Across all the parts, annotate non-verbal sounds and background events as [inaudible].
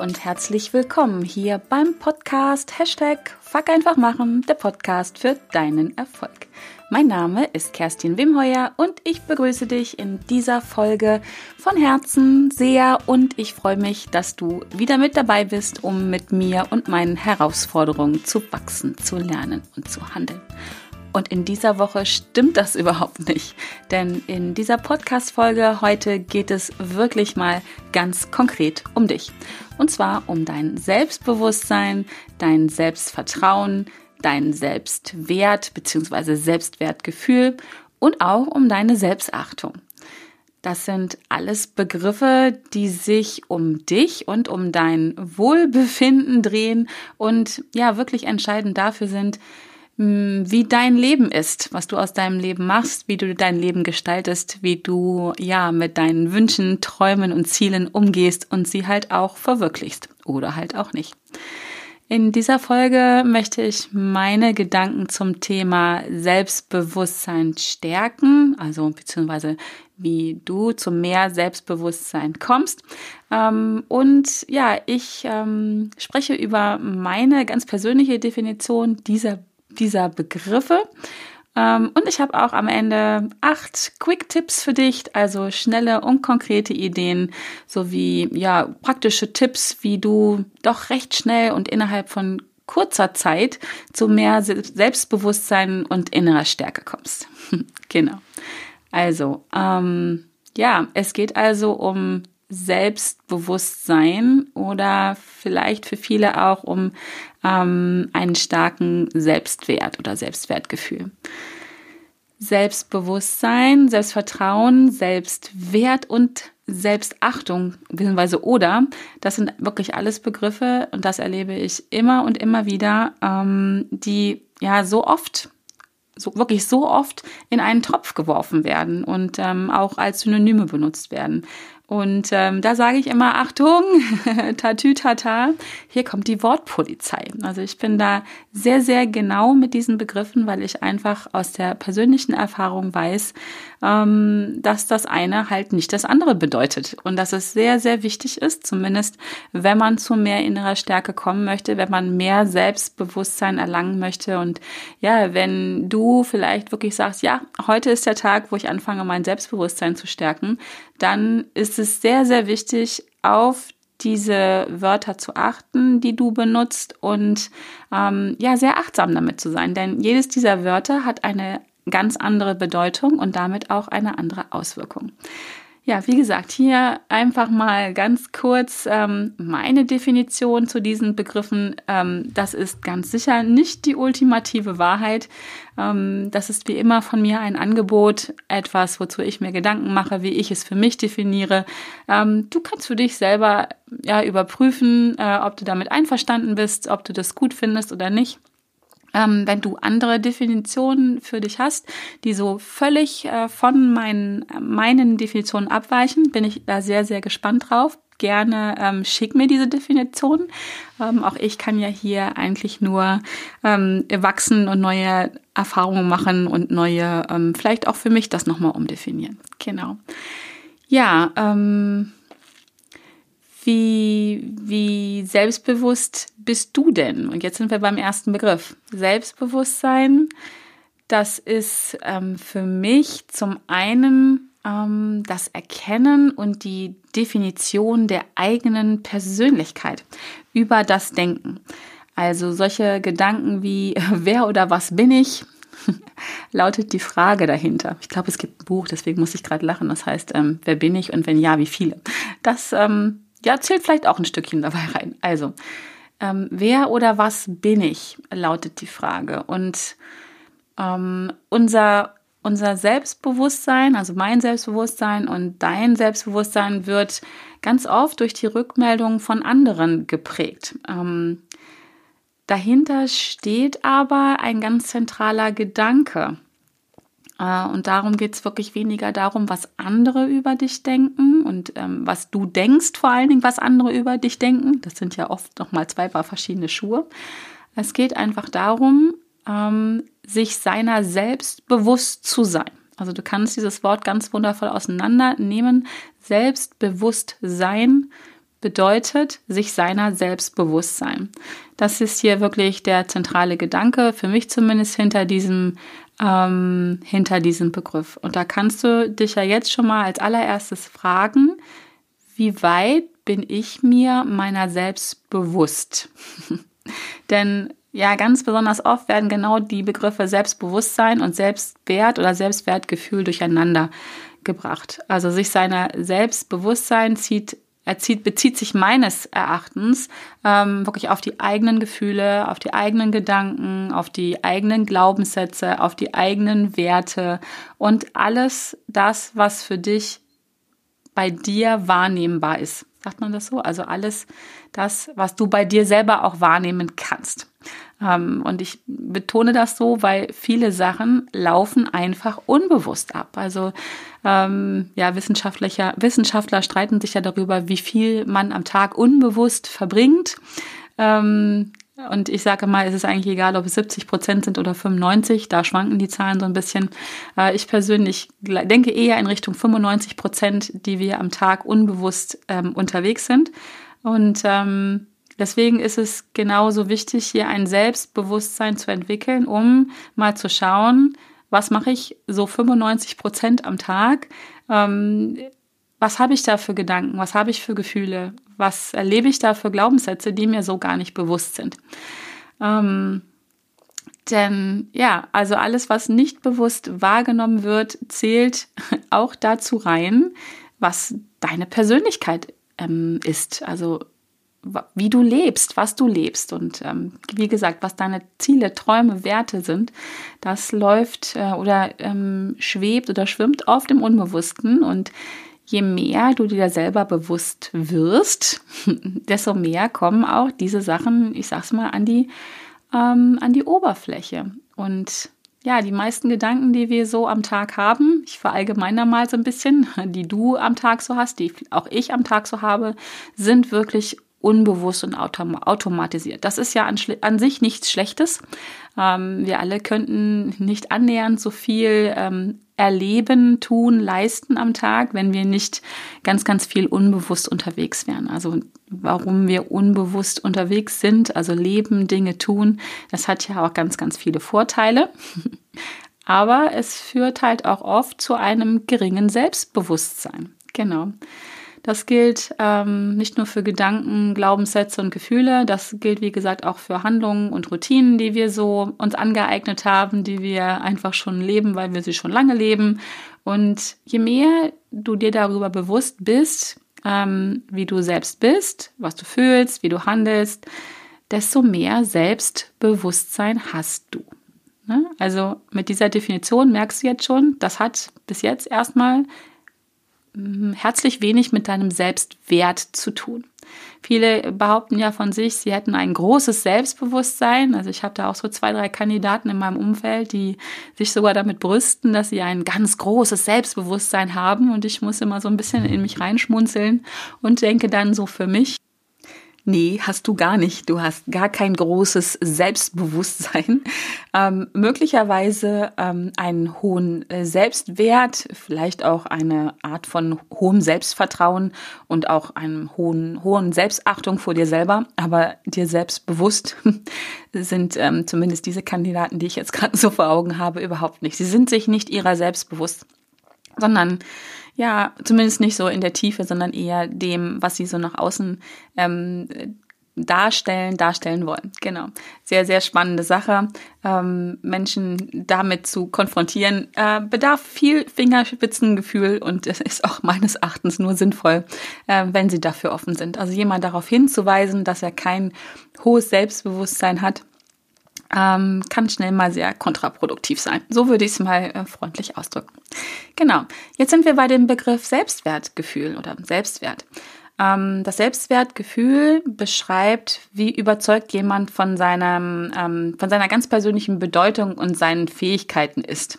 und herzlich willkommen hier beim Podcast Hashtag Fuck einfach machen, der Podcast für deinen Erfolg. Mein Name ist Kerstin Wimheuer und ich begrüße dich in dieser Folge von Herzen sehr und ich freue mich, dass du wieder mit dabei bist, um mit mir und meinen Herausforderungen zu wachsen, zu lernen und zu handeln. Und in dieser Woche stimmt das [laughs] überhaupt nicht. Denn in dieser Podcast-Folge heute geht es wirklich mal ganz konkret um dich. Und zwar um dein Selbstbewusstsein, dein Selbstvertrauen, dein Selbstwert bzw. Selbstwertgefühl und auch um deine Selbstachtung. Das sind alles Begriffe, die sich um dich und um dein Wohlbefinden drehen und ja wirklich entscheidend dafür sind, wie dein Leben ist, was du aus deinem Leben machst, wie du dein Leben gestaltest, wie du ja mit deinen Wünschen, Träumen und Zielen umgehst und sie halt auch verwirklichst oder halt auch nicht. In dieser Folge möchte ich meine Gedanken zum Thema Selbstbewusstsein stärken, also beziehungsweise wie du zu mehr Selbstbewusstsein kommst. Ähm, und ja, ich ähm, spreche über meine ganz persönliche Definition dieser dieser Begriffe. Ähm, und ich habe auch am Ende acht Quick-Tipps für dich, also schnelle und konkrete Ideen sowie ja praktische Tipps, wie du doch recht schnell und innerhalb von kurzer Zeit zu mehr Selbstbewusstsein und innerer Stärke kommst. [laughs] genau. Also, ähm, ja, es geht also um Selbstbewusstsein oder vielleicht für viele auch um ähm, einen starken Selbstwert oder Selbstwertgefühl. Selbstbewusstsein, Selbstvertrauen, Selbstwert und Selbstachtung, beziehungsweise oder, das sind wirklich alles Begriffe und das erlebe ich immer und immer wieder, ähm, die ja so oft so wirklich so oft in einen Topf geworfen werden und ähm, auch als Synonyme benutzt werden. Und ähm, da sage ich immer, Achtung, [laughs] tatütata, hier kommt die Wortpolizei. Also ich bin da sehr, sehr genau mit diesen Begriffen, weil ich einfach aus der persönlichen Erfahrung weiß, ähm, dass das eine halt nicht das andere bedeutet. Und dass es sehr, sehr wichtig ist, zumindest wenn man zu mehr innerer Stärke kommen möchte, wenn man mehr Selbstbewusstsein erlangen möchte. Und ja, wenn du vielleicht wirklich sagst, ja, heute ist der Tag, wo ich anfange, mein Selbstbewusstsein zu stärken, dann ist es sehr, sehr wichtig, auf diese Wörter zu achten, die du benutzt und ähm, ja, sehr achtsam damit zu sein. Denn jedes dieser Wörter hat eine ganz andere Bedeutung und damit auch eine andere Auswirkung. Ja, wie gesagt, hier einfach mal ganz kurz ähm, meine Definition zu diesen Begriffen. Ähm, das ist ganz sicher nicht die ultimative Wahrheit. Ähm, das ist wie immer von mir ein Angebot, etwas, wozu ich mir Gedanken mache, wie ich es für mich definiere. Ähm, du kannst für dich selber ja überprüfen, äh, ob du damit einverstanden bist, ob du das gut findest oder nicht. Ähm, wenn du andere Definitionen für dich hast, die so völlig äh, von meinen, meinen Definitionen abweichen, bin ich da sehr, sehr gespannt drauf. Gerne ähm, schick mir diese Definition. Ähm, auch ich kann ja hier eigentlich nur ähm, wachsen und neue Erfahrungen machen und neue, ähm, vielleicht auch für mich das nochmal umdefinieren. Genau. Ja, ähm, wie, wie selbstbewusst bist du denn? Und jetzt sind wir beim ersten Begriff. Selbstbewusstsein, das ist ähm, für mich zum einen ähm, das Erkennen und die Definition der eigenen Persönlichkeit über das Denken. Also solche Gedanken wie, [laughs] wer oder was bin ich? [laughs] lautet die Frage dahinter. Ich glaube, es gibt ein Buch, deswegen muss ich gerade lachen. Das heißt, ähm, wer bin ich und wenn ja, wie viele? Das ähm, ja, zählt vielleicht auch ein Stückchen [laughs] dabei rein. Also, ähm, wer oder was bin ich, lautet die Frage. Und ähm, unser, unser Selbstbewusstsein, also mein Selbstbewusstsein und dein Selbstbewusstsein wird ganz oft durch die Rückmeldung von anderen geprägt. Ähm, dahinter steht aber ein ganz zentraler Gedanke. Äh, und darum geht es wirklich weniger darum, was andere über dich denken und ähm, was du denkst, vor allen Dingen, was andere über dich denken. Das sind ja oft nochmal zwei paar verschiedene Schuhe. Es geht einfach darum, ähm, sich seiner selbst bewusst zu sein. Also du kannst dieses Wort ganz wundervoll auseinandernehmen. Selbstbewusst sein bedeutet sich seiner selbst bewusst sein. Das ist hier wirklich der zentrale Gedanke, für mich zumindest hinter diesem, ähm, hinter diesem Begriff. Und da kannst du dich ja jetzt schon mal als allererstes fragen, wie weit bin ich mir meiner selbst bewusst? [laughs] Denn ja, ganz besonders oft werden genau die Begriffe Selbstbewusstsein und Selbstwert oder Selbstwertgefühl durcheinander gebracht. Also sich seiner Selbstbewusstsein zieht er zieht, bezieht sich meines Erachtens ähm, wirklich auf die eigenen Gefühle, auf die eigenen Gedanken, auf die eigenen Glaubenssätze, auf die eigenen Werte und alles das, was für dich bei dir wahrnehmbar ist. Sagt man das so? Also alles das, was du bei dir selber auch wahrnehmen kannst. Ähm, und ich betone das so, weil viele Sachen laufen einfach unbewusst ab. Also ähm, ja, Wissenschaftler, Wissenschaftler streiten sich ja darüber, wie viel man am Tag unbewusst verbringt. Ähm, und ich sage mal, es ist eigentlich egal, ob es 70 Prozent sind oder 95, da schwanken die Zahlen so ein bisschen. Äh, ich persönlich denke eher in Richtung 95 Prozent, die wir am Tag unbewusst ähm, unterwegs sind. Und ähm, Deswegen ist es genauso wichtig, hier ein Selbstbewusstsein zu entwickeln, um mal zu schauen, was mache ich so 95 Prozent am Tag? Ähm, was habe ich da für Gedanken? Was habe ich für Gefühle? Was erlebe ich da für Glaubenssätze, die mir so gar nicht bewusst sind? Ähm, denn ja, also alles, was nicht bewusst wahrgenommen wird, zählt [laughs] auch dazu rein, was deine Persönlichkeit ähm, ist. Also wie du lebst, was du lebst. Und ähm, wie gesagt, was deine Ziele, Träume, Werte sind, das läuft äh, oder ähm, schwebt oder schwimmt oft im Unbewussten. Und je mehr du dir selber bewusst wirst, [laughs] desto mehr kommen auch diese Sachen, ich sag's mal, an die, ähm, an die Oberfläche. Und ja, die meisten Gedanken, die wir so am Tag haben, ich verallgemeiner mal so ein bisschen, [laughs] die du am Tag so hast, die auch ich am Tag so habe, sind wirklich unbewusst und autom automatisiert. Das ist ja an, an sich nichts Schlechtes. Ähm, wir alle könnten nicht annähernd so viel ähm, erleben, tun, leisten am Tag, wenn wir nicht ganz, ganz viel unbewusst unterwegs wären. Also warum wir unbewusst unterwegs sind, also leben, Dinge tun, das hat ja auch ganz, ganz viele Vorteile. [laughs] Aber es führt halt auch oft zu einem geringen Selbstbewusstsein. Genau. Das gilt ähm, nicht nur für Gedanken, Glaubenssätze und Gefühle, das gilt wie gesagt auch für Handlungen und Routinen, die wir so uns angeeignet haben, die wir einfach schon leben, weil wir sie schon lange leben. Und je mehr du dir darüber bewusst bist, ähm, wie du selbst bist, was du fühlst, wie du handelst, desto mehr Selbstbewusstsein hast du. Ne? Also mit dieser Definition merkst du jetzt schon, das hat bis jetzt erstmal herzlich wenig mit deinem Selbstwert zu tun. Viele behaupten ja von sich, sie hätten ein großes Selbstbewusstsein. Also ich habe da auch so zwei, drei Kandidaten in meinem Umfeld, die sich sogar damit brüsten, dass sie ein ganz großes Selbstbewusstsein haben. Und ich muss immer so ein bisschen in mich reinschmunzeln und denke dann so für mich, Nee, hast du gar nicht. Du hast gar kein großes Selbstbewusstsein. [laughs] Ähm, möglicherweise ähm, einen hohen äh, Selbstwert, vielleicht auch eine Art von hohem Selbstvertrauen und auch einen hohen, hohen Selbstachtung vor dir selber. Aber dir selbstbewusst [laughs] sind ähm, zumindest diese Kandidaten, die ich jetzt gerade so vor Augen habe, überhaupt nicht. Sie sind sich nicht ihrer selbst bewusst, sondern ja, zumindest nicht so in der Tiefe, sondern eher dem, was sie so nach außen ähm, darstellen, darstellen wollen. Genau. Sehr, sehr spannende Sache. Ähm, Menschen damit zu konfrontieren, äh, bedarf viel Fingerspitzengefühl und es ist auch meines Erachtens nur sinnvoll, äh, wenn sie dafür offen sind. Also jemand darauf hinzuweisen, dass er kein hohes Selbstbewusstsein hat, ähm, kann schnell mal sehr kontraproduktiv sein. So würde ich es mal äh, freundlich ausdrücken. Genau. Jetzt sind wir bei dem Begriff Selbstwertgefühl oder Selbstwert. Ähm, das Selbstwertgefühl beschreibt, wie überzeugt jemand von seinem, ähm, von seiner ganz persönlichen Bedeutung und seinen Fähigkeiten ist.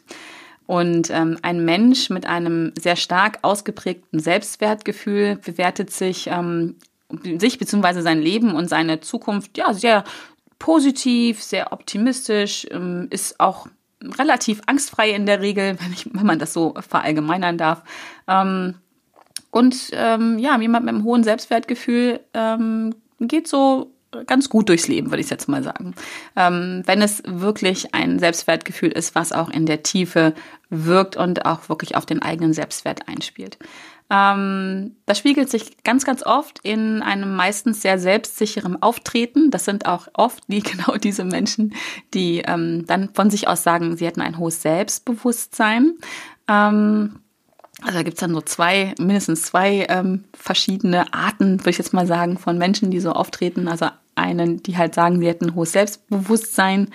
Und ähm, ein Mensch mit einem sehr stark ausgeprägten Selbstwertgefühl bewertet sich ähm, sich bzw. sein Leben und seine Zukunft ja sehr positiv, sehr optimistisch, ähm, ist auch relativ angstfrei in der Regel, wenn, ich, wenn man das so verallgemeinern darf. Ähm, Und ähm, ja, jemand mit einem hohen Selbstwertgefühl ähm, geht so ganz gut durchs Leben, würde ich jetzt mal sagen. Ähm, wenn es wirklich ein Selbstwertgefühl ist, was auch in der Tiefe wirkt und auch wirklich auf den eigenen Selbstwert einspielt. Ähm, das spiegelt sich ganz, ganz oft in einem meistens sehr selbstsicheren Auftreten. Das sind auch oft die [laughs] genau diese Menschen, die ähm, dann von sich aus sagen, sie hätten ein hohes Selbstbewusstsein. Ähm, also da gibt's dann so zwei, mindestens zwei ähm, verschiedene Arten, würde ich jetzt mal sagen, von Menschen, die so auftreten. Also einen, die halt sagen, sie hätten ein hohes Selbstbewusstsein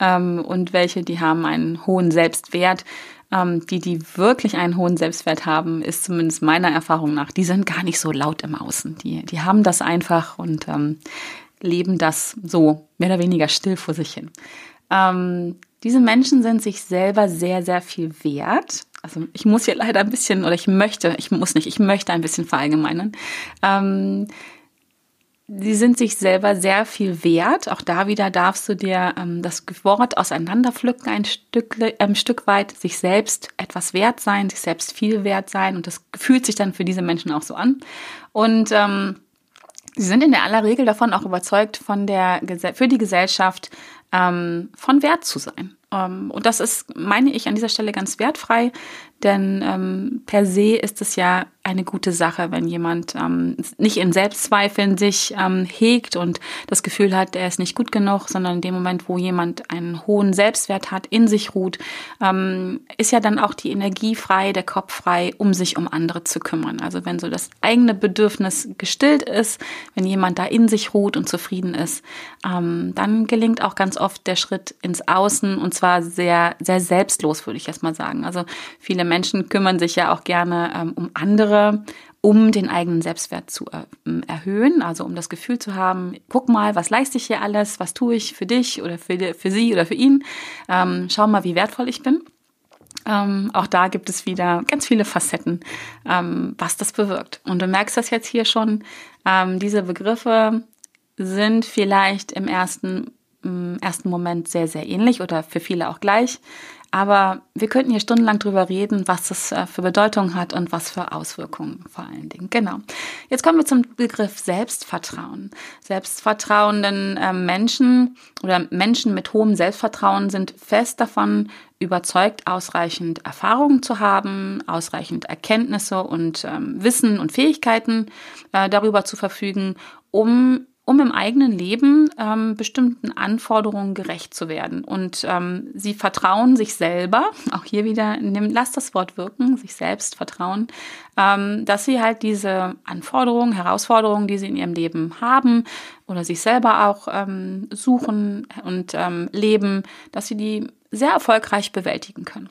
ähm, und welche, die haben einen hohen Selbstwert. Ähm, die, die wirklich einen hohen Selbstwert haben, ist zumindest meiner Erfahrung nach, die sind gar nicht so laut im Außen. Die, die haben das einfach und ähm, leben das so mehr oder weniger still vor sich hin. Ähm, diese Menschen sind sich selber sehr, sehr viel wert. Also ich muss hier leider ein bisschen, oder ich möchte, ich muss nicht, ich möchte ein bisschen verallgemeinern. Ähm, Sie sind sich selber sehr viel wert. Auch da wieder darfst du dir ähm, das Wort auseinanderpflücken, ein Stück, ähm, Stück weit, sich selbst etwas wert sein, sich selbst viel wert sein. Und das fühlt sich dann für diese Menschen auch so an. Und ähm, sie sind in der aller Regel davon auch überzeugt, von der, für die Gesellschaft ähm, von Wert zu sein. Ähm, und das ist, meine ich, an dieser Stelle ganz wertfrei, denn ähm, per se ist es ja eine gute Sache, wenn jemand ähm, nicht in Selbstzweifeln sich ähm, hegt und das Gefühl hat, er ist nicht gut genug, sondern in dem Moment, wo jemand einen hohen Selbstwert hat, in sich ruht, ähm, ist ja dann auch die Energie frei, der Kopf frei, um sich um andere zu kümmern. Also wenn so das eigene Bedürfnis gestillt ist, wenn jemand da in sich ruht und zufrieden ist, ähm, dann gelingt auch ganz oft der Schritt ins Außen und zwar sehr, sehr selbstlos, würde ich erst mal sagen. Also viele Menschen kümmern sich ja auch gerne ähm, um andere, um den eigenen Selbstwert zu äh, erhöhen, also um das Gefühl zu haben, guck mal, was leiste ich hier alles, was tue ich für dich oder für, für sie oder für ihn, ähm, schau mal, wie wertvoll ich bin. Ähm, auch da gibt es wieder ganz viele Facetten, ähm, was das bewirkt. Und du merkst das jetzt hier schon, ähm, diese Begriffe sind vielleicht im ersten, im ersten Moment sehr, sehr ähnlich oder für viele auch gleich. Aber wir könnten hier stundenlang drüber reden, was das äh, für Bedeutung hat und was für Auswirkungen vor allen Dingen. Genau. Jetzt kommen wir zum Begriff Selbstvertrauen. Selbstvertrauenden äh, Menschen oder Menschen mit hohem Selbstvertrauen sind fest davon überzeugt, ausreichend Erfahrungen zu haben, ausreichend Erkenntnisse und ähm, Wissen und Fähigkeiten äh, darüber zu verfügen, um um im eigenen Leben ähm, bestimmten Anforderungen gerecht zu werden. Und ähm, sie vertrauen sich selber, [laughs] auch hier wieder, nimm, lass das Wort wirken, sich selbst vertrauen, ähm, dass sie halt diese Anforderungen, Herausforderungen, die sie in ihrem Leben haben oder sich selber auch ähm, suchen und ähm, leben, dass sie die sehr erfolgreich bewältigen können.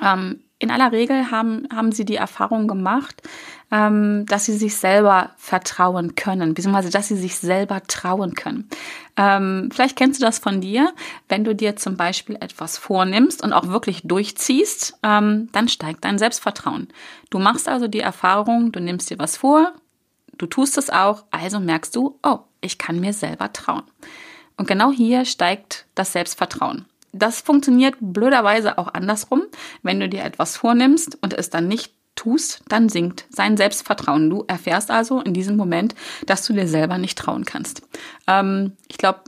Ähm, in aller Regel haben, haben sie die Erfahrung gemacht, ähm, dass sie sich selber vertrauen können, beziehungsweise dass sie sich selber trauen können. Ähm, vielleicht kennst du das von dir, wenn du dir zum Beispiel etwas vornimmst und auch wirklich durchziehst, ähm, dann steigt dein Selbstvertrauen. Du machst also die Erfahrung, du nimmst dir was vor, du tust es auch, also merkst du, oh, ich kann mir selber trauen. Und genau hier steigt das Selbstvertrauen. Das funktioniert blöderweise auch andersrum. Wenn du dir etwas vornimmst und es dann nicht tust, dann sinkt sein Selbstvertrauen. Du erfährst also in diesem Moment, dass du dir selber nicht trauen kannst. Ähm, ich glaube,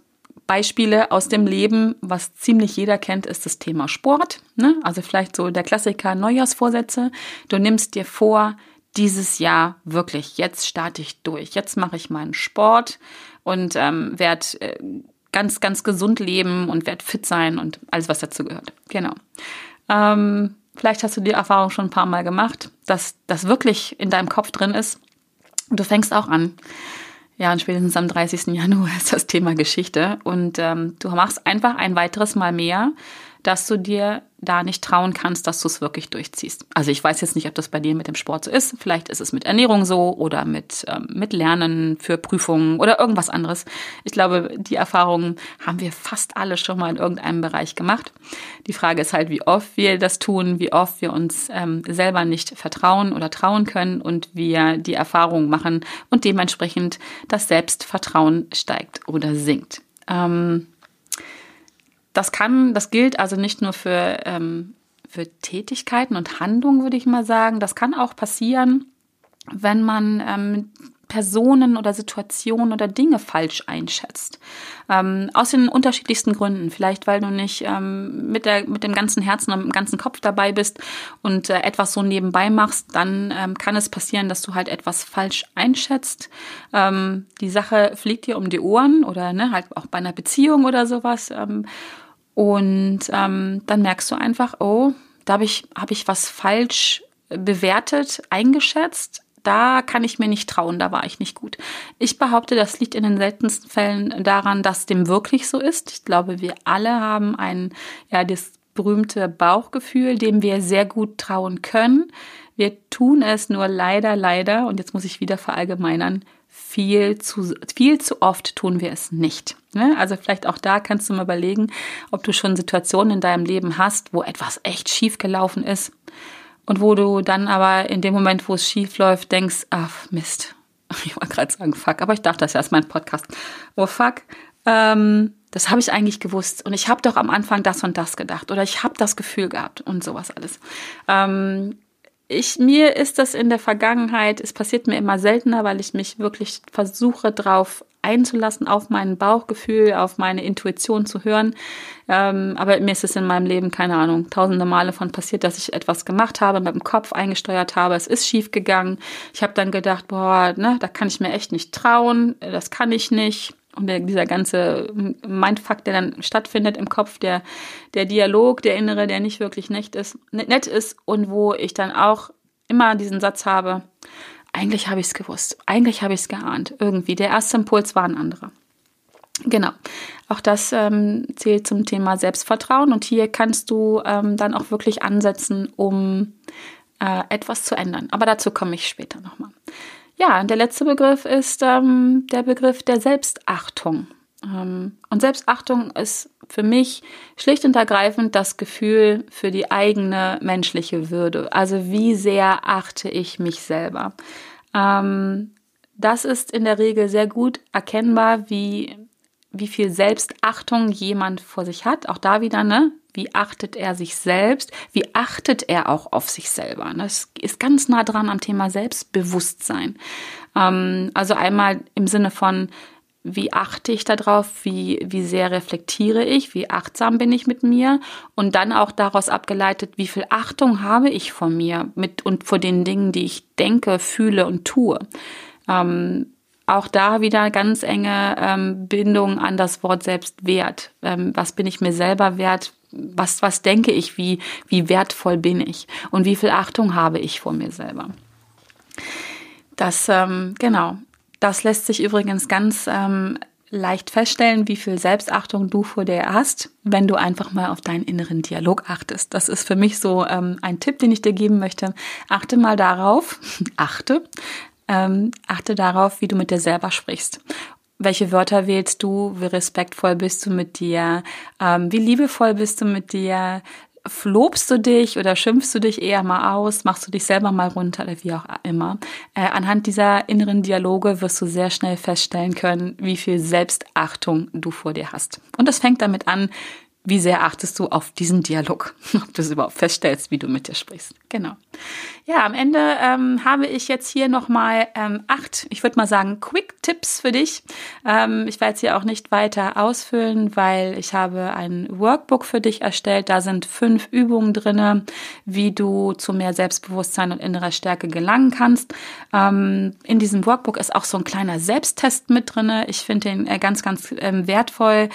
Beispiele aus dem Leben, was ziemlich jeder kennt, ist das Thema Sport. Ne? Also vielleicht so der Klassiker Neujahrsvorsätze. Du nimmst dir vor, dieses Jahr wirklich, jetzt starte ich durch, jetzt mache ich meinen Sport und ähm, werde äh, ganz, ganz gesund leben und werde fit sein und alles, was dazu gehört. Genau. Ähm, vielleicht hast du die Erfahrung schon ein paar Mal gemacht, dass das wirklich in deinem Kopf drin ist. Und du fängst auch an. Ja, und spätestens am 30. Januar [laughs] ist das Thema Geschichte. Und ähm, du machst einfach ein weiteres Mal mehr, dass du dir da nicht trauen kannst, dass du es wirklich durchziehst. Also ich weiß jetzt nicht, ob das bei dir mit dem Sport so ist. Vielleicht ist es mit Ernährung so oder mit, ähm, mit Lernen für Prüfungen oder irgendwas anderes. Ich glaube, die Erfahrungen haben wir fast alle schon mal in irgendeinem Bereich gemacht. Die Frage ist halt, wie oft wir das tun, wie oft wir uns ähm, selber nicht vertrauen oder trauen können und wir die Erfahrungen machen und dementsprechend das Selbstvertrauen steigt oder sinkt. Ähm, das kann, das gilt also nicht nur für, ähm, für Tätigkeiten und Handlungen, würde ich mal sagen. Das kann auch passieren, wenn man ähm, Personen oder Situationen oder Dinge falsch einschätzt. Ähm, aus den unterschiedlichsten Gründen. Vielleicht, weil du nicht ähm, mit, der, mit dem ganzen Herzen und dem ganzen Kopf dabei bist und äh, etwas so nebenbei machst, dann ähm, kann es passieren, dass du halt etwas falsch einschätzt. Ähm, die Sache fliegt dir um die Ohren oder ne, halt auch bei einer Beziehung oder sowas. Und ähm, dann merkst du einfach, oh, da habe ich, hab ich was falsch bewertet, eingeschätzt da kann ich mir nicht trauen, da war ich nicht gut. Ich behaupte, das liegt in den seltensten Fällen daran, dass dem wirklich so ist. Ich glaube, wir alle haben ein, ja, das berühmte Bauchgefühl, dem wir sehr gut trauen können. Wir tun es nur leider, leider, und jetzt muss ich wieder verallgemeinern, viel zu, viel zu oft tun wir es nicht. Ne? Also vielleicht auch da kannst du mal überlegen, ob du schon Situationen in deinem Leben hast, wo etwas echt schief gelaufen ist und wo du dann aber in dem Moment, wo es schief läuft, denkst, ach Mist. [laughs] Ich wollte gerade sagen, fuck, aber ich dachte, das ist erst mein Podcast. Oh fuck, ähm, das habe ich eigentlich gewusst. Und ich habe doch am Anfang das und das gedacht. Oder ich habe das Gefühl gehabt und sowas alles. Ähm, ich, mir ist das in der Vergangenheit, es passiert mir immer seltener, weil ich mich wirklich versuche, drauf einzulassen, auf mein Bauchgefühl, auf meine Intuition zu hören. Ähm, aber mir ist es in meinem Leben, keine Ahnung, tausende Male von passiert, dass ich etwas gemacht habe, mit dem Kopf eingesteuert habe, es ist schief gegangen. Ich habe dann gedacht, boah, ne, da kann ich mir echt nicht trauen, das kann ich nicht. Und der, dieser ganze Mindfuck, der dann stattfindet im Kopf, der, der Dialog, der innere, der nicht wirklich nett ist, nett ist und wo ich dann auch immer diesen Satz habe, eigentlich habe ich es gewusst, eigentlich habe ich es geahnt, irgendwie. Der erste Impuls war ein anderer. Genau. Auch das ähm, zählt zum Thema Selbstvertrauen und hier kannst du ähm, dann auch wirklich ansetzen, um äh, etwas zu ändern. Aber dazu komme ich später nochmal. Ja, und der letzte Begriff ist ähm, der Begriff der Selbstachtung. Ähm, und Selbstachtung ist für mich schlicht und ergreifend das Gefühl für die eigene menschliche Würde. Also wie sehr achte ich mich selber. Ähm, das ist in der Regel sehr gut erkennbar, wie, wie viel Selbstachtung jemand vor sich hat. Auch da wieder, ne? Wie achtet er sich selbst? Wie achtet er auch auf sich selber? Das ist ganz nah dran am Thema Selbstbewusstsein. Ähm, also einmal im Sinne von, wie achte ich darauf, wie, wie sehr reflektiere ich, wie achtsam bin ich mit mir und dann auch daraus abgeleitet, wie viel Achtung habe ich vor mir mit und vor den Dingen, die ich denke, fühle und tue. Ähm, auch da wieder ganz enge ähm, Bindung an das Wort Selbstwert. Ähm, was bin ich mir selber wert? Was, was denke ich? Wie, wie wertvoll bin ich? Und wie viel Achtung habe ich vor mir selber? Das, ähm, genau. Das lässt sich übrigens ganz ähm, leicht feststellen, wie viel Selbstachtung du vor dir hast, wenn du einfach mal auf deinen inneren Dialog achtest. Das ist für mich so ähm, ein Tipp, den ich dir geben möchte. Achte mal darauf, [laughs] achte, ähm, achte darauf, wie du mit dir selber sprichst. Welche Wörter wählst du? Wie respektvoll bist du mit dir? Ähm, wie liebevoll bist du mit dir? lobst du dich oder schimpfst du dich eher mal aus, machst du dich selber mal runter oder wie auch immer. Äh, anhand dieser inneren Dialoge wirst du sehr schnell feststellen können, wie viel Selbstachtung du vor dir hast. Und das fängt damit an, wie sehr achtest du auf diesen Dialog, [laughs] ob du es überhaupt feststellst, wie du mit dir sprichst. Genau. Ja, am Ende ähm, habe ich jetzt hier nochmal ähm, acht, ich würde mal sagen, Quick-Tipps für dich. Ähm, ich werde sie auch nicht weiter ausfüllen, weil ich habe ein Workbook für dich erstellt. Da sind fünf Übungen drinne, wie du zu mehr Selbstbewusstsein und innerer Stärke gelangen kannst. Ähm, in diesem Workbook ist auch so ein kleiner Selbsttest mit drinne. Ich finde den äh, ganz, ganz ähm, wertvoll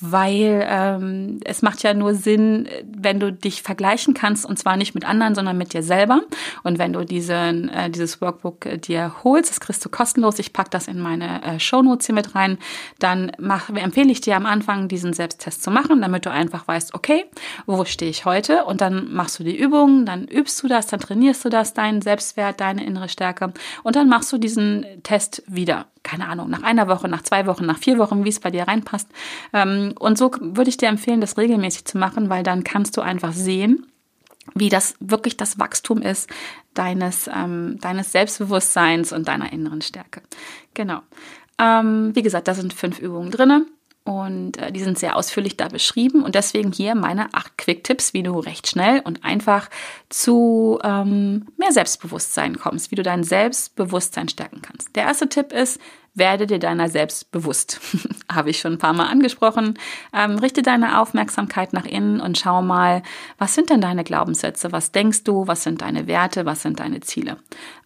weil ähm, es macht ja nur Sinn, wenn du dich vergleichen kannst und zwar nicht mit anderen, sondern mit dir selber. Und wenn du diesen, äh, dieses Workbook äh, dir holst, das kriegst du kostenlos. Ich pack das in meine äh, Shownotes hier mit rein. Dann mach, empfehle ich dir am Anfang diesen Selbsttest zu machen, damit du einfach weißt, okay, wo stehe ich heute? Und dann machst du die Übungen, dann übst du das, dann trainierst du das, deinen Selbstwert, deine innere Stärke und dann machst du diesen Test wieder keine Ahnung, nach einer Woche, nach zwei Wochen, nach vier Wochen, wie es bei dir reinpasst. Ähm, und so würde ich dir empfehlen, das regelmäßig zu machen, weil dann kannst du einfach sehen, wie das wirklich das Wachstum ist deines, ähm, deines Selbstbewusstseins und deiner inneren Stärke. Genau. Ähm, wie gesagt, da sind fünf Übungen drinne. Und äh, die sind sehr ausführlich da beschrieben. Und deswegen hier meine acht Quick-Tipps, wie du recht schnell und einfach zu ähm, mehr mehr Selbstbewusstsein kommst, wie du dein Selbstbewusstsein stärken kannst. Der erste Tipp ist, werde dir deiner selbst bewusst. [laughs] Habe ich schon ein paar Mal angesprochen. Ähm, richte deine Aufmerksamkeit nach innen und schau mal, was sind denn deine Glaubenssätze? Was denkst du? Was sind deine Werte? Was sind deine Ziele?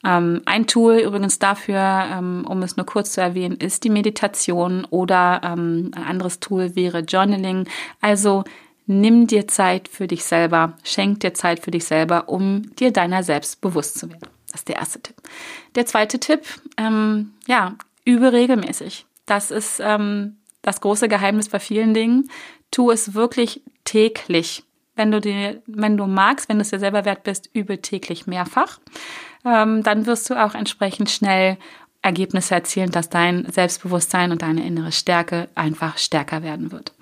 Ähm, ein Tool übrigens dafür, ähm, um es nur kurz zu erwähnen, ist die Meditation oder ähm, ein anderes Tool wäre Journaling. Also Nimm dir Zeit für dich selber, schenk dir Zeit für dich selber, um dir deiner selbst bewusst zu werden. Das ist der erste Tipp. Der zweite Tipp, ähm, ja, übe regelmäßig. Das ist ähm, das große Geheimnis bei vielen Dingen. Tu es wirklich täglich. Wenn du dir, wenn du magst, wenn du es dir selber wert bist, übe täglich mehrfach. Ähm, dann wirst du auch entsprechend schnell Ergebnisse erzielen, dass dein Selbstbewusstsein und deine innere Stärke einfach stärker werden wird.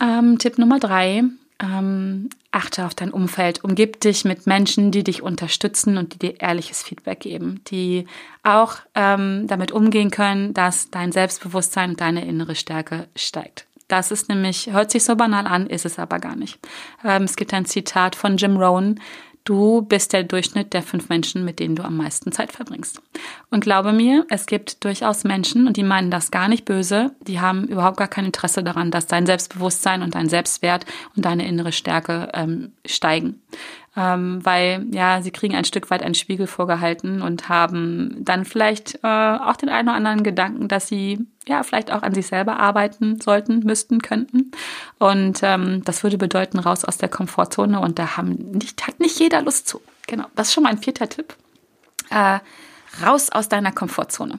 Ähm, Tipp Nummer drei. Ähm, achte auf dein Umfeld. Umgib dich mit Menschen, die dich unterstützen und die dir ehrliches Feedback geben, die auch ähm, damit umgehen können, dass dein Selbstbewusstsein und deine innere Stärke steigt. Das ist nämlich, hört sich so banal an, ist es aber gar nicht. Ähm, es gibt ein Zitat von Jim Rohn, Du bist der Durchschnitt der fünf Menschen, mit denen du am meisten Zeit verbringst. Und glaube mir, es gibt durchaus Menschen, und die meinen das gar nicht böse, die haben überhaupt gar kein Interesse daran, dass dein Selbstbewusstsein und dein Selbstwert und deine innere Stärke ähm, steigen ähm, weil ja, sie kriegen ein Stück weit einen Spiegel vorgehalten und haben dann vielleicht äh, auch den einen oder anderen Gedanken, dass sie ja vielleicht auch an sich selber arbeiten sollten, müssten, könnten. Und ähm, das würde bedeuten, raus aus der Komfortzone und da haben nicht, hat nicht jeder Lust zu. Genau, das ist schon mein vierter Tipp. Äh, raus aus deiner Komfortzone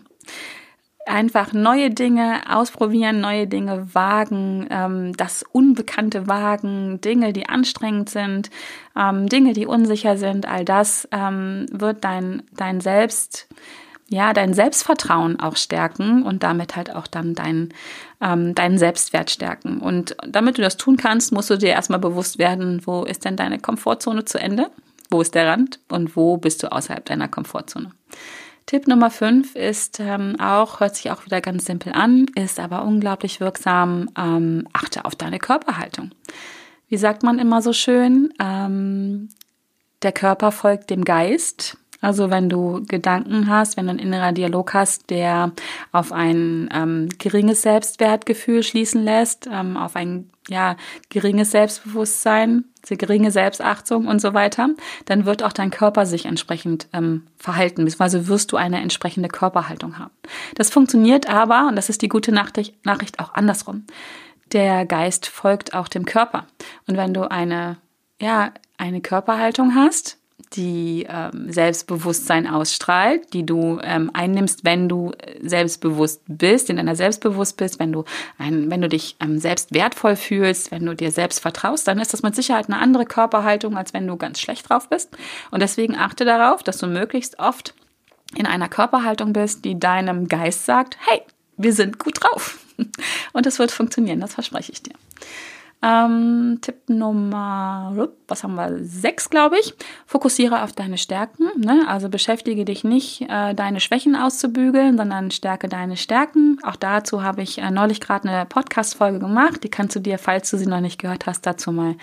einfach neue Dinge ausprobieren, neue Dinge wagen, ähm, das Unbekannte wagen, Dinge, die anstrengend sind, ähm, Dinge, die unsicher sind, all das ähm, wird dein, dein Selbst, ja, dein Selbstvertrauen auch stärken und damit halt auch dann dein, ähm, deinen Selbstwert stärken. Und damit du das tun kannst, musst du dir erstmal bewusst werden, wo ist denn deine Komfortzone zu Ende? Wo ist der Rand? Und wo bist du außerhalb deiner Komfortzone? Tipp Nummer 5 ist ähm, auch, hört sich auch wieder ganz simpel an, ist aber unglaublich wirksam, ähm, achte auf deine Körperhaltung. Wie sagt man immer so schön, ähm, der Körper folgt dem Geist. Also wenn du Gedanken hast, wenn du einen innerer Dialog hast, der auf ein ähm, geringes Selbstwertgefühl schließen lässt, ähm, auf ein ja, geringes Selbstbewusstsein, diese geringe Selbstachtung und so weiter, dann wird auch dein Körper sich entsprechend ähm, verhalten, beziehungsweise wirst du eine entsprechende Körperhaltung haben. Das funktioniert aber, und das ist die gute Nachricht, Nachricht auch andersrum. Der Geist folgt auch dem Körper. Und wenn du eine, ja, eine Körperhaltung hast, die ähm, Selbstbewusstsein ausstrahlt, die du ähm, einnimmst, wenn du selbstbewusst bist, in deiner selbstbewusst bist, wenn du ein, wenn du dich ähm, selbst wertvoll fühlst, wenn du dir selbst vertraust, dann ist das mit Sicherheit eine andere Körperhaltung, als wenn du ganz schlecht drauf bist. Und deswegen achte darauf, dass du möglichst oft in einer Körperhaltung bist, die deinem Geist sagt, hey, wir sind gut drauf. [laughs] Und es wird funktionieren, das verspreche ich dir. Ähm, Tipp Nummer, was haben wir? Sechs, glaube ich. Fokussiere auf deine Stärken. Ne? Also beschäftige dich nicht, äh, deine Schwächen auszubügeln, sondern stärke deine Stärken. Auch dazu habe ich äh, neulich gerade eine Podcast-Folge gemacht. Die kannst du dir, falls du sie noch nicht gehört hast, dazu mal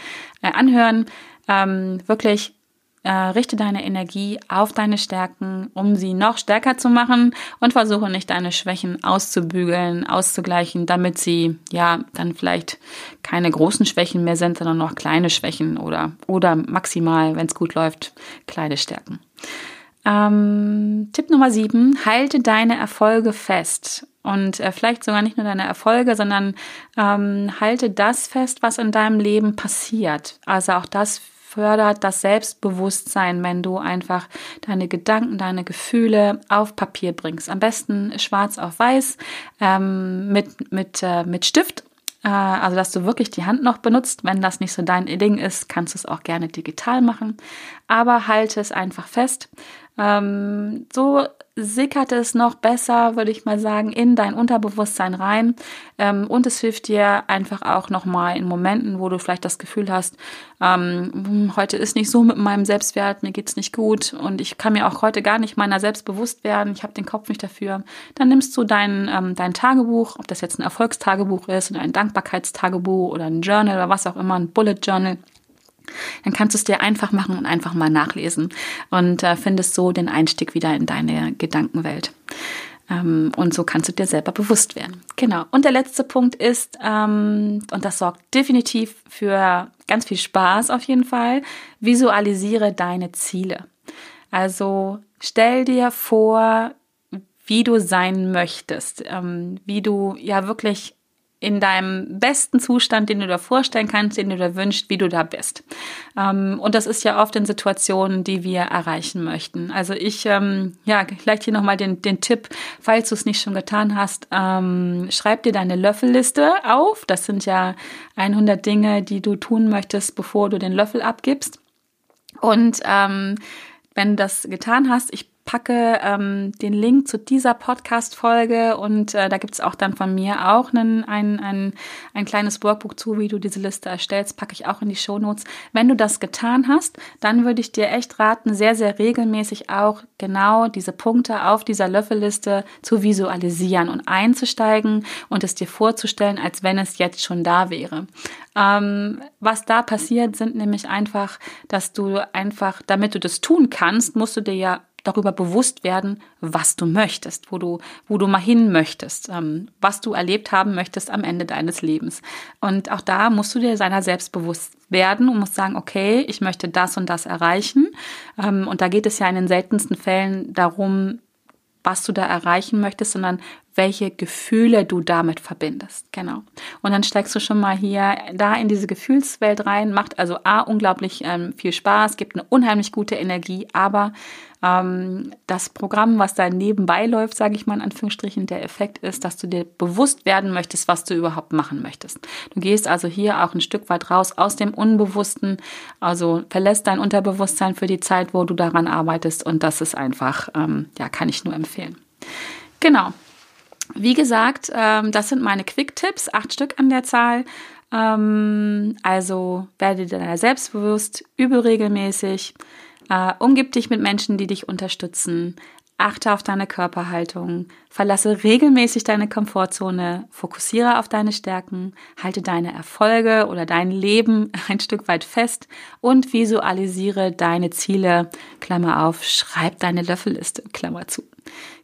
äh, anhören. Ähm, wirklich äh, richte deine Energie auf deine Stärken, um sie noch stärker zu machen und versuche nicht deine Schwächen auszubügeln, auszugleichen, damit sie ja dann vielleicht keine großen Schwächen mehr sind, sondern noch kleine Schwächen oder, oder maximal, wenn es gut läuft, kleine Stärken. Ähm, Tipp Nummer sieben, halte deine Erfolge fest. Und äh, vielleicht sogar nicht nur deine Erfolge, sondern ähm, halte das fest, was in deinem Leben passiert. Also auch das fördert das Selbstbewusstsein, wenn du einfach deine Gedanken, deine Gefühle auf Papier bringst. Am besten schwarz auf weiß ähm, mit, mit, äh, mit Stift. Äh, also, dass du wirklich die Hand noch benutzt. Wenn das nicht so dein Ding ist, kannst du es auch gerne digital machen. Aber halte es einfach fest. Ähm, so sickert es noch besser, würde ich mal sagen, in dein Unterbewusstsein rein. Ähm, und es hilft dir einfach auch nochmal in Momenten, wo du vielleicht das Gefühl hast, ähm, hm, heute ist nicht so mit meinem Selbstwert, mir geht's nicht gut und ich kann mir auch heute gar nicht meiner selbst bewusst werden, ich habe den Kopf nicht dafür. Dann nimmst du dein, ähm, dein Tagebuch, ob das jetzt ein Erfolgstagebuch ist oder ein Dankbarkeitstagebuch oder ein Journal oder was auch immer, ein Bullet Journal dann kannst du es dir einfach machen und einfach mal nachlesen und äh, findest so den Einstieg wieder in deine Gedankenwelt. Ähm, und so kannst du dir selber bewusst werden. Genau. Und der letzte Punkt ist, ähm, und das sorgt definitiv für ganz viel Spaß auf jeden Fall, visualisiere deine Ziele. Also stell dir vor, wie du sein möchtest, ähm, wie du ja wirklich in deinem besten Zustand, den du dir vorstellen kannst, den du dir wünschst, wie du da bist. Ähm, und das ist ja oft in Situationen, die wir erreichen möchten. Also ich, ähm, ja, vielleicht hier nochmal den, den Tipp, falls du es nicht schon getan hast, ähm, schreib dir deine Löffelliste auf. Das sind ja 100 Dinge, die du tun möchtest, bevor du den Löffel abgibst. Und ähm, wenn du das getan hast, ich packe ähm, den Link zu dieser Podcast-Folge und äh, da gibt es auch dann von mir auch einen, ein, ein, ein kleines Workbook zu, wie du diese Liste erstellst, packe ich auch in die Show. Wenn du das getan hast, dann würde ich dir echt raten, sehr, sehr regelmäßig auch genau diese Punkte auf dieser Löffelliste zu visualisieren und einzusteigen und es dir vorzustellen, als wenn es jetzt schon da wäre. Ähm, was da passiert, sind nämlich einfach, dass du einfach, damit du das tun kannst, musst du dir ja darüber bewusst werden, was du möchtest, wo du, wo du mal hin möchtest, ähm, was du erlebt haben möchtest am Ende deines Lebens. Und auch da musst du dir seiner selbst bewusst werden und musst sagen, okay, ich möchte das und das erreichen. Ähm, und da geht es ja in den seltensten Fällen darum, was du da erreichen möchtest, sondern welche Gefühle du damit verbindest. Genau. Und dann steigst du schon mal hier da in diese Gefühlswelt rein, macht also A unglaublich ähm, viel Spaß, gibt eine unheimlich gute Energie, aber ähm, das Programm, was da nebenbei läuft, sage ich mal in Anführungsstrichen, der Effekt ist, dass du dir bewusst werden möchtest, was du überhaupt machen möchtest. Du gehst also hier auch ein Stück weit raus aus dem Unbewussten, also verlässt dein Unterbewusstsein für die Zeit, wo du daran arbeitest und das ist einfach, ähm, ja, kann ich nur empfehlen. Genau. Wie gesagt, ähm, das sind meine Quick-Tipps, acht Stück an der Zahl. Ähm, also werde dir selbstbewusst, übe regelmäßig, äh, umgib dich mit Menschen, die dich unterstützen. Achte auf deine Körperhaltung. Verlasse regelmäßig deine Komfortzone. Fokussiere auf deine Stärken. Halte deine Erfolge oder dein Leben [laughs] ein Stück weit fest und visualisiere deine Ziele. Klammer auf. Schreib deine Löffelliste. Klammer zu.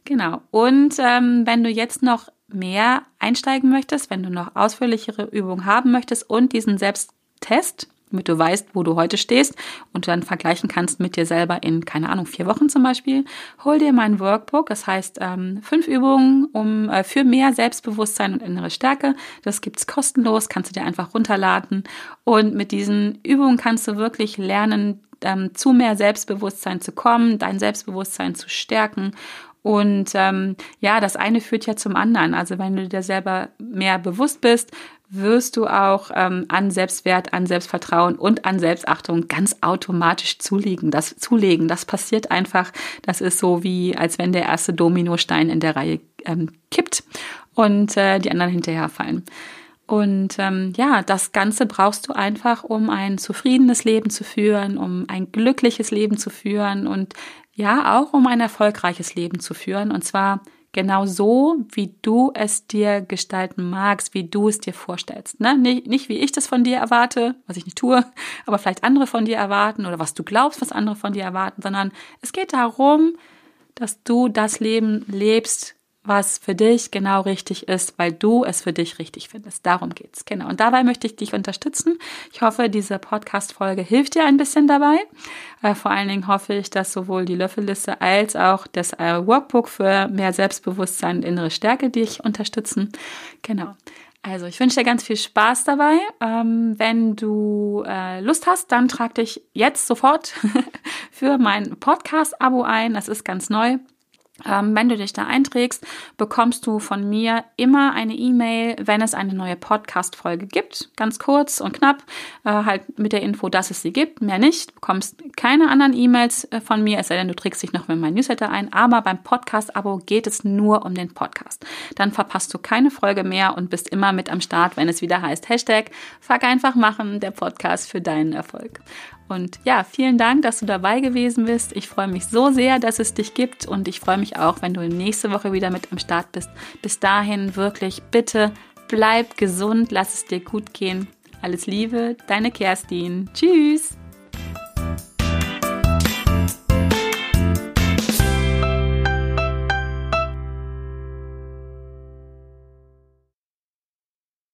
Genau. Und ähm, wenn du jetzt noch mehr einsteigen möchtest, wenn du noch ausführlichere Übungen haben möchtest und diesen Selbsttest, damit du weißt, wo du heute stehst und dann vergleichen kannst mit dir selber in, keine Ahnung, vier Wochen zum Beispiel, hol dir mein Workbook, das heißt ähm, fünf Übungen um, äh, für mehr Selbstbewusstsein und innere Stärke. Das gibt's kostenlos, kannst du dir einfach runterladen und mit diesen Übungen kannst du wirklich lernen, ähm, zu mehr Selbstbewusstsein zu kommen, dein Selbstbewusstsein zu stärken und ähm, ja, das eine führt ja zum anderen. Also wenn du dir selber mehr bewusst bist, wirst du auch ähm, an Selbstwert, an Selbstvertrauen und an Selbstachtung ganz automatisch zulegen. Das zulegen, das passiert einfach. Das ist so wie, als wenn der erste Dominostein in der Reihe ähm, kippt und äh, die anderen hinterherfallen. Und ähm, ja, das Ganze brauchst du einfach, um ein zufriedenes Leben zu führen, um ein glückliches Leben zu führen und ja, auch um ein erfolgreiches Leben zu führen. Und zwar genau so, wie du es dir gestalten magst, wie du es dir vorstellst. Ne? Nicht, nicht wie ich das von dir erwarte, was ich nicht tue, [laughs] aber vielleicht andere von dir erwarten oder was du glaubst, was andere von dir erwarten, sondern es geht darum, dass du das Leben lebst, was für dich genau richtig ist, weil du es für dich richtig findest. Darum geht's. Genau. Und dabei möchte ich dich unterstützen. Ich hoffe, diese Podcast-Folge hilft dir ein bisschen dabei. Äh, vor allen Dingen hoffe ich, dass sowohl die Löffelliste als auch das äh, Workbook für mehr Selbstbewusstsein und innere Stärke dich unterstützen. Genau. Also ich wünsche dir ganz viel Spaß dabei. Ähm, wenn du äh, Lust hast, dann trag dich jetzt sofort [laughs] für mein Podcast-Abo ein. Das ist ganz neu. Ähm, wenn du dich da einträgst, bekommst du von mir immer eine E-Mail, wenn es eine neue Podcast-Folge gibt. Ganz kurz und knapp, äh, halt mit der Info, dass es sie gibt, mehr nicht. Du bekommst keine anderen E-Mails äh, von mir, es sei denn, du trägst dich noch mit meinem Newsletter ein. Aber beim Podcast-Abo geht es nur um den Podcast. Dann verpasst du keine Folge mehr und bist immer mit am Start, wenn es wieder heißt Hashtag Fuck einfach machen, der Podcast für deinen Erfolg. Und ja, vielen Dank, dass du dabei gewesen bist. Ich freue mich so sehr, dass es dich gibt und ich freue mich auch, wenn du nächste Woche wieder mit am Start bist. Bis dahin wirklich bitte bleib gesund, lass es dir gut gehen. Alles Liebe, deine Kerstin. Tschüss.